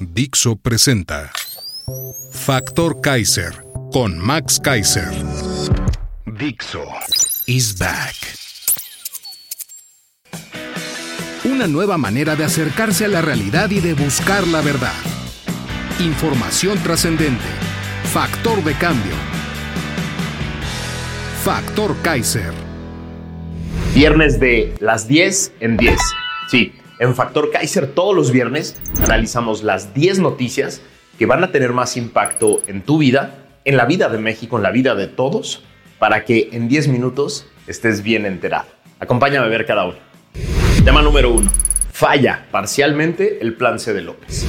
Dixo presenta Factor Kaiser con Max Kaiser. Dixo is back. Una nueva manera de acercarse a la realidad y de buscar la verdad. Información trascendente. Factor de cambio. Factor Kaiser. Viernes de las 10 en 10. Sí, en Factor Kaiser todos los viernes analizamos las 10 noticias que van a tener más impacto en tu vida, en la vida de México, en la vida de todos, para que en 10 minutos estés bien enterado. Acompáñame a ver cada uno. Tema número 1. Falla parcialmente el plan C de López.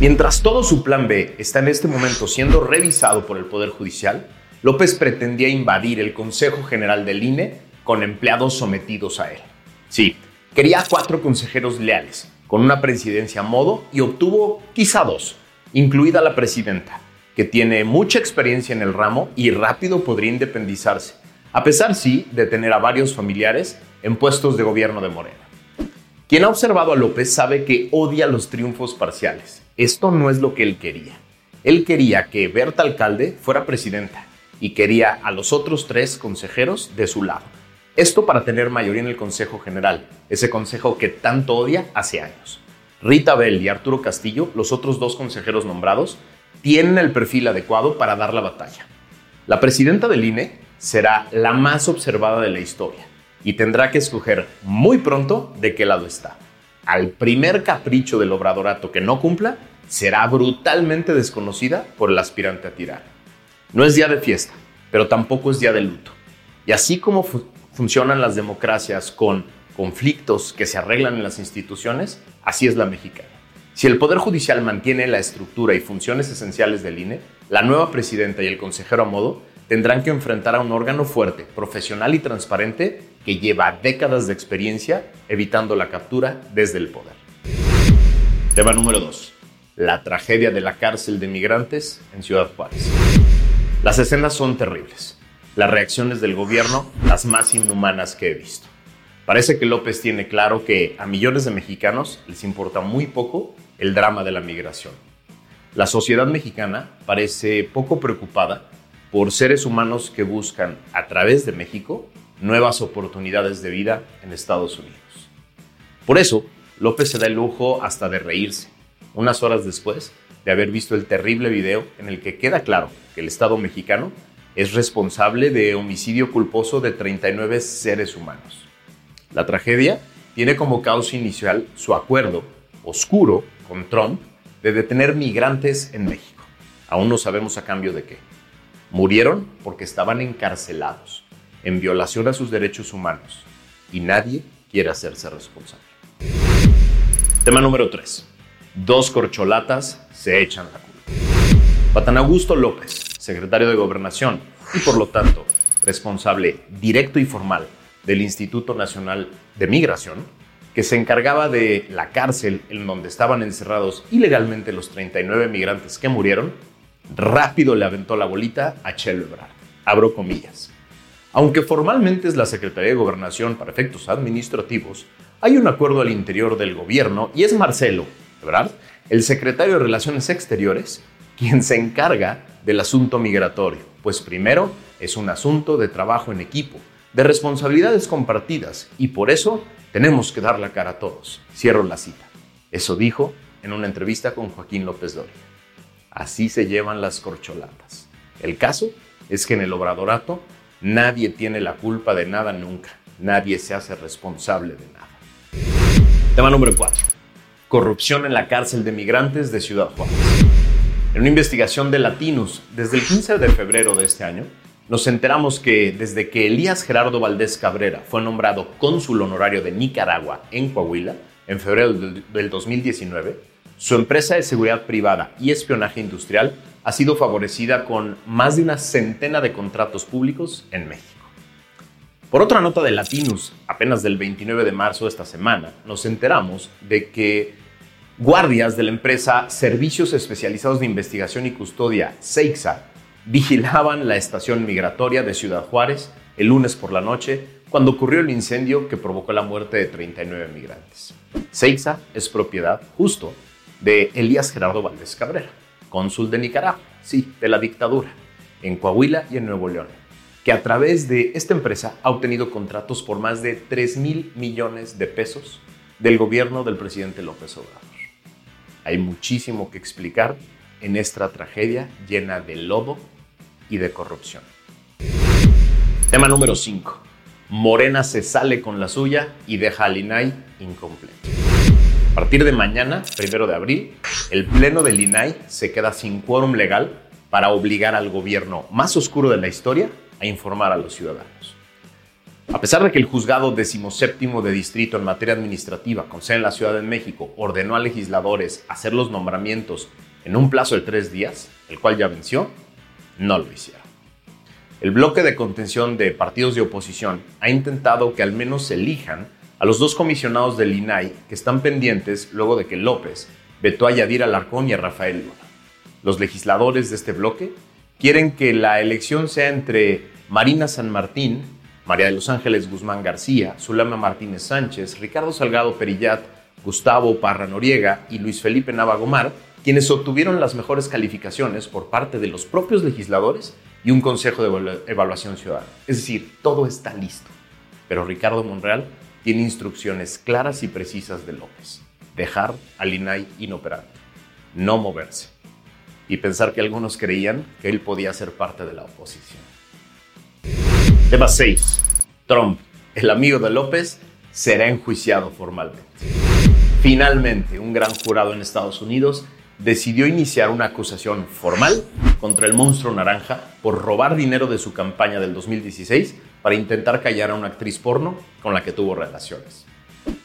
Mientras todo su plan B está en este momento siendo revisado por el Poder Judicial, López pretendía invadir el Consejo General del INE con empleados sometidos a él. Sí, quería cuatro consejeros leales, con una presidencia a modo y obtuvo quizá dos, incluida la presidenta, que tiene mucha experiencia en el ramo y rápido podría independizarse, a pesar sí de tener a varios familiares en puestos de gobierno de Morena. Quien ha observado a López sabe que odia los triunfos parciales. Esto no es lo que él quería. Él quería que Berta Alcalde fuera presidenta y quería a los otros tres consejeros de su lado. Esto para tener mayoría en el Consejo General, ese consejo que tanto odia hace años. Rita Bell y Arturo Castillo, los otros dos consejeros nombrados, tienen el perfil adecuado para dar la batalla. La presidenta del INE será la más observada de la historia y tendrá que escoger muy pronto de qué lado está. Al primer capricho del obradorato que no cumpla, será brutalmente desconocida por el aspirante a tirar. No es día de fiesta, pero tampoco es día de luto. Y así como funcionan las democracias con conflictos que se arreglan en las instituciones, así es la mexicana. Si el Poder Judicial mantiene la estructura y funciones esenciales del INE, la nueva presidenta y el consejero a modo tendrán que enfrentar a un órgano fuerte, profesional y transparente que lleva décadas de experiencia evitando la captura desde el poder. Tema número 2. La tragedia de la cárcel de migrantes en Ciudad Juárez. Las escenas son terribles. Las reacciones del gobierno, las más inhumanas que he visto. Parece que López tiene claro que a millones de mexicanos les importa muy poco el drama de la migración. La sociedad mexicana parece poco preocupada por seres humanos que buscan a través de México nuevas oportunidades de vida en Estados Unidos. Por eso, López se da el lujo hasta de reírse, unas horas después de haber visto el terrible video en el que queda claro que el Estado mexicano es responsable de homicidio culposo de 39 seres humanos. La tragedia tiene como causa inicial su acuerdo oscuro con Trump de detener migrantes en México. Aún no sabemos a cambio de qué. Murieron porque estaban encarcelados en violación a sus derechos humanos y nadie quiere hacerse responsable. Tema número 3. Dos corcholatas se echan la culpa. Patan Augusto López, secretario de Gobernación y por lo tanto responsable directo y formal del Instituto Nacional de Migración, que se encargaba de la cárcel en donde estaban encerrados ilegalmente los 39 migrantes que murieron, rápido le aventó la bolita a Chelo Ebrard. Abro comillas. Aunque formalmente es la Secretaría de Gobernación para efectos administrativos, hay un acuerdo al interior del gobierno y es Marcelo Ebrard, el secretario de Relaciones Exteriores, quien se encarga del asunto migratorio, pues primero es un asunto de trabajo en equipo, de responsabilidades compartidas y por eso tenemos que dar la cara a todos. Cierro la cita. Eso dijo en una entrevista con Joaquín López Doria. Así se llevan las corcholatas. El caso es que en el obradorato nadie tiene la culpa de nada nunca. Nadie se hace responsable de nada. Tema número 4. Corrupción en la cárcel de migrantes de Ciudad Juárez. En una investigación de Latinus, desde el 15 de febrero de este año, nos enteramos que desde que Elías Gerardo Valdés Cabrera fue nombrado cónsul honorario de Nicaragua en Coahuila, en febrero del 2019, su empresa de seguridad privada y espionaje industrial ha sido favorecida con más de una centena de contratos públicos en México. Por otra nota de Latinus, apenas del 29 de marzo de esta semana, nos enteramos de que guardias de la empresa Servicios Especializados de Investigación y Custodia, CEIXA, vigilaban la estación migratoria de Ciudad Juárez el lunes por la noche cuando ocurrió el incendio que provocó la muerte de 39 migrantes. CEIXA es propiedad justo de Elías Gerardo Valdés Cabrera, cónsul de Nicaragua, sí, de la dictadura, en Coahuila y en Nuevo León que a través de esta empresa ha obtenido contratos por más de 3 mil millones de pesos del gobierno del presidente López Obrador. Hay muchísimo que explicar en esta tragedia llena de lodo y de corrupción. Tema número 5. Morena se sale con la suya y deja al INAI incompleto. A partir de mañana, primero de abril, el pleno del INAI se queda sin quórum legal para obligar al gobierno más oscuro de la historia a informar a los ciudadanos. A pesar de que el juzgado decimoséptimo de distrito en materia administrativa con sede en la Ciudad de México ordenó a legisladores hacer los nombramientos en un plazo de tres días, el cual ya venció, no lo hicieron. El bloque de contención de partidos de oposición ha intentado que al menos elijan a los dos comisionados del INAI que están pendientes luego de que López vetó a Yadira Alarcón y a Rafael Luna. Los legisladores de este bloque quieren que la elección sea entre Marina San Martín, María de los Ángeles Guzmán García, Zulama Martínez Sánchez, Ricardo Salgado Perillat, Gustavo Parra Noriega y Luis Felipe Navagomar, quienes obtuvieron las mejores calificaciones por parte de los propios legisladores y un consejo de evaluación ciudadana. Es decir, todo está listo. Pero Ricardo Monreal tiene instrucciones claras y precisas de López. Dejar al INAI inoperante. No moverse y pensar que algunos creían que él podía ser parte de la oposición. Tema 6. Trump, el amigo de López, será enjuiciado formalmente. Finalmente, un gran jurado en Estados Unidos decidió iniciar una acusación formal contra el monstruo naranja por robar dinero de su campaña del 2016 para intentar callar a una actriz porno con la que tuvo relaciones.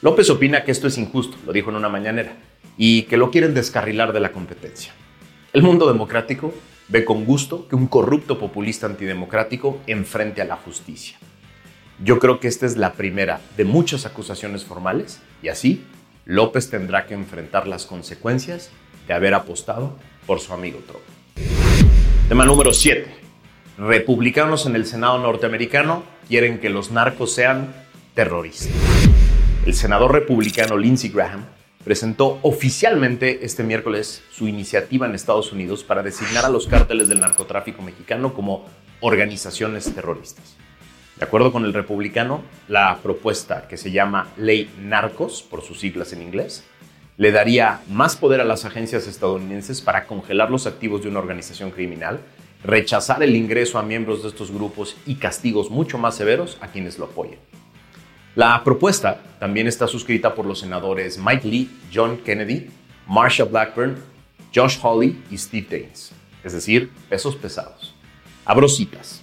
López opina que esto es injusto, lo dijo en una mañanera, y que lo quieren descarrilar de la competencia. El mundo democrático ve con gusto que un corrupto populista antidemocrático enfrente a la justicia. Yo creo que esta es la primera de muchas acusaciones formales y así López tendrá que enfrentar las consecuencias de haber apostado por su amigo Trump. Tema número 7. Republicanos en el Senado norteamericano quieren que los narcos sean terroristas. El senador republicano Lindsey Graham presentó oficialmente este miércoles su iniciativa en Estados Unidos para designar a los cárteles del narcotráfico mexicano como organizaciones terroristas. De acuerdo con el republicano, la propuesta que se llama Ley Narcos, por sus siglas en inglés, le daría más poder a las agencias estadounidenses para congelar los activos de una organización criminal, rechazar el ingreso a miembros de estos grupos y castigos mucho más severos a quienes lo apoyen. La propuesta también está suscrita por los senadores Mike Lee, John Kennedy, Marsha Blackburn, Josh Hawley y Steve Daines, es decir, pesos pesados. Abro citas.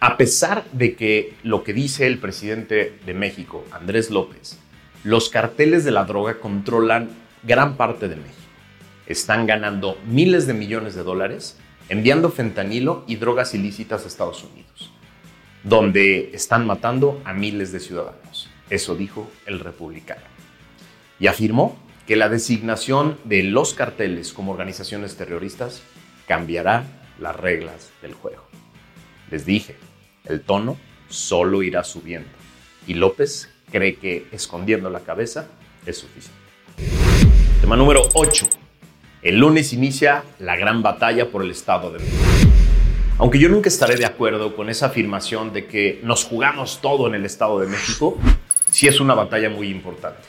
A pesar de que lo que dice el presidente de México, Andrés López, los carteles de la droga controlan gran parte de México. Están ganando miles de millones de dólares enviando fentanilo y drogas ilícitas a Estados Unidos donde están matando a miles de ciudadanos. Eso dijo el republicano. Y afirmó que la designación de los carteles como organizaciones terroristas cambiará las reglas del juego. Les dije, el tono solo irá subiendo. Y López cree que escondiendo la cabeza es suficiente. Tema número 8. El lunes inicia la gran batalla por el Estado de México. Aunque yo nunca estaré de acuerdo con esa afirmación de que nos jugamos todo en el Estado de México, sí es una batalla muy importante.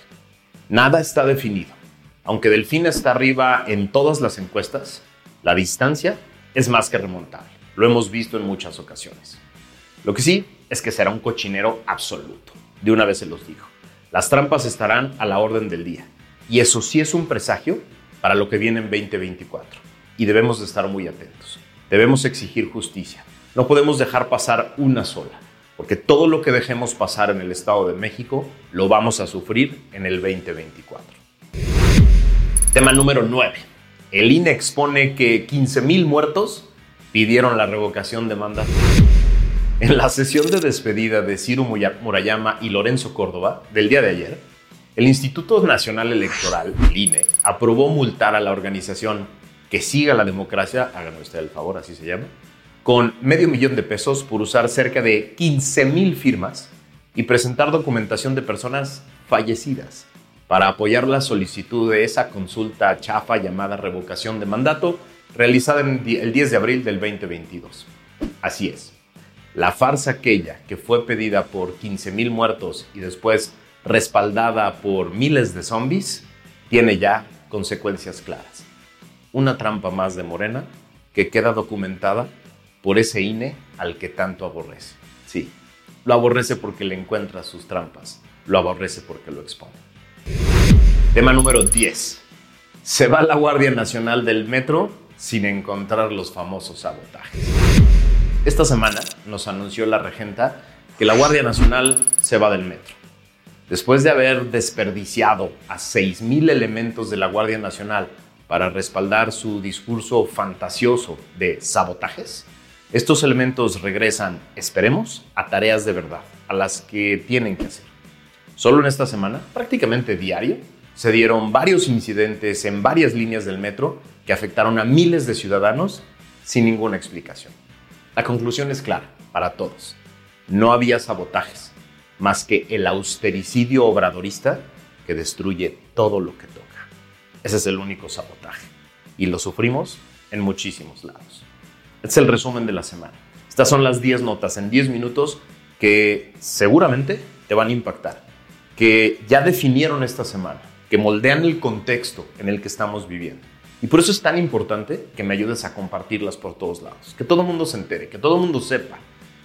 Nada está definido. Aunque Delfín está arriba en todas las encuestas, la distancia es más que remontable. Lo hemos visto en muchas ocasiones. Lo que sí es que será un cochinero absoluto. De una vez se los digo. Las trampas estarán a la orden del día. Y eso sí es un presagio para lo que viene en 2024. Y debemos de estar muy atentos. Debemos exigir justicia. No podemos dejar pasar una sola. porque todo lo que dejemos pasar en el Estado de México lo vamos a sufrir en el 2024. Tema número 9. El INE expone que 15.000 muertos pidieron la revocación de mandato. En la sesión de despedida de Ciro Murayama y Lorenzo Córdoba del día de ayer, el Instituto Nacional Electoral, el INE, aprobó multar a la organización que siga la democracia, háganme usted el favor, así se llama, con medio millón de pesos por usar cerca de 15 mil firmas y presentar documentación de personas fallecidas para apoyar la solicitud de esa consulta chafa llamada revocación de mandato realizada el 10 de abril del 2022. Así es, la farsa aquella que fue pedida por 15 mil muertos y después respaldada por miles de zombies tiene ya consecuencias claras. Una trampa más de Morena que queda documentada por ese INE al que tanto aborrece. Sí, lo aborrece porque le encuentra sus trampas, lo aborrece porque lo expone. Tema número 10. Se va la Guardia Nacional del Metro sin encontrar los famosos sabotajes. Esta semana nos anunció la regenta que la Guardia Nacional se va del metro. Después de haber desperdiciado a 6.000 elementos de la Guardia Nacional para respaldar su discurso fantasioso de sabotajes, estos elementos regresan, esperemos, a tareas de verdad, a las que tienen que hacer. Solo en esta semana, prácticamente diario, se dieron varios incidentes en varias líneas del metro que afectaron a miles de ciudadanos sin ninguna explicación. La conclusión es clara para todos. No había sabotajes, más que el austericidio obradorista que destruye todo lo que toca. Ese es el único sabotaje. Y lo sufrimos en muchísimos lados. Es el resumen de la semana. Estas son las 10 notas en 10 minutos que seguramente te van a impactar, que ya definieron esta semana, que moldean el contexto en el que estamos viviendo. Y por eso es tan importante que me ayudes a compartirlas por todos lados, que todo el mundo se entere, que todo el mundo sepa,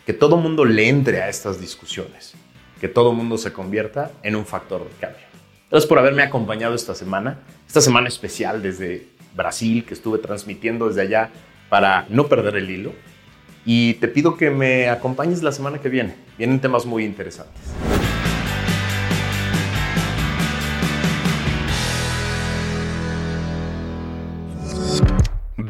que todo el mundo le entre a estas discusiones, que todo el mundo se convierta en un factor de cambio. Gracias por haberme acompañado esta semana, esta semana especial desde Brasil, que estuve transmitiendo desde allá para no perder el hilo. Y te pido que me acompañes la semana que viene. Vienen temas muy interesantes.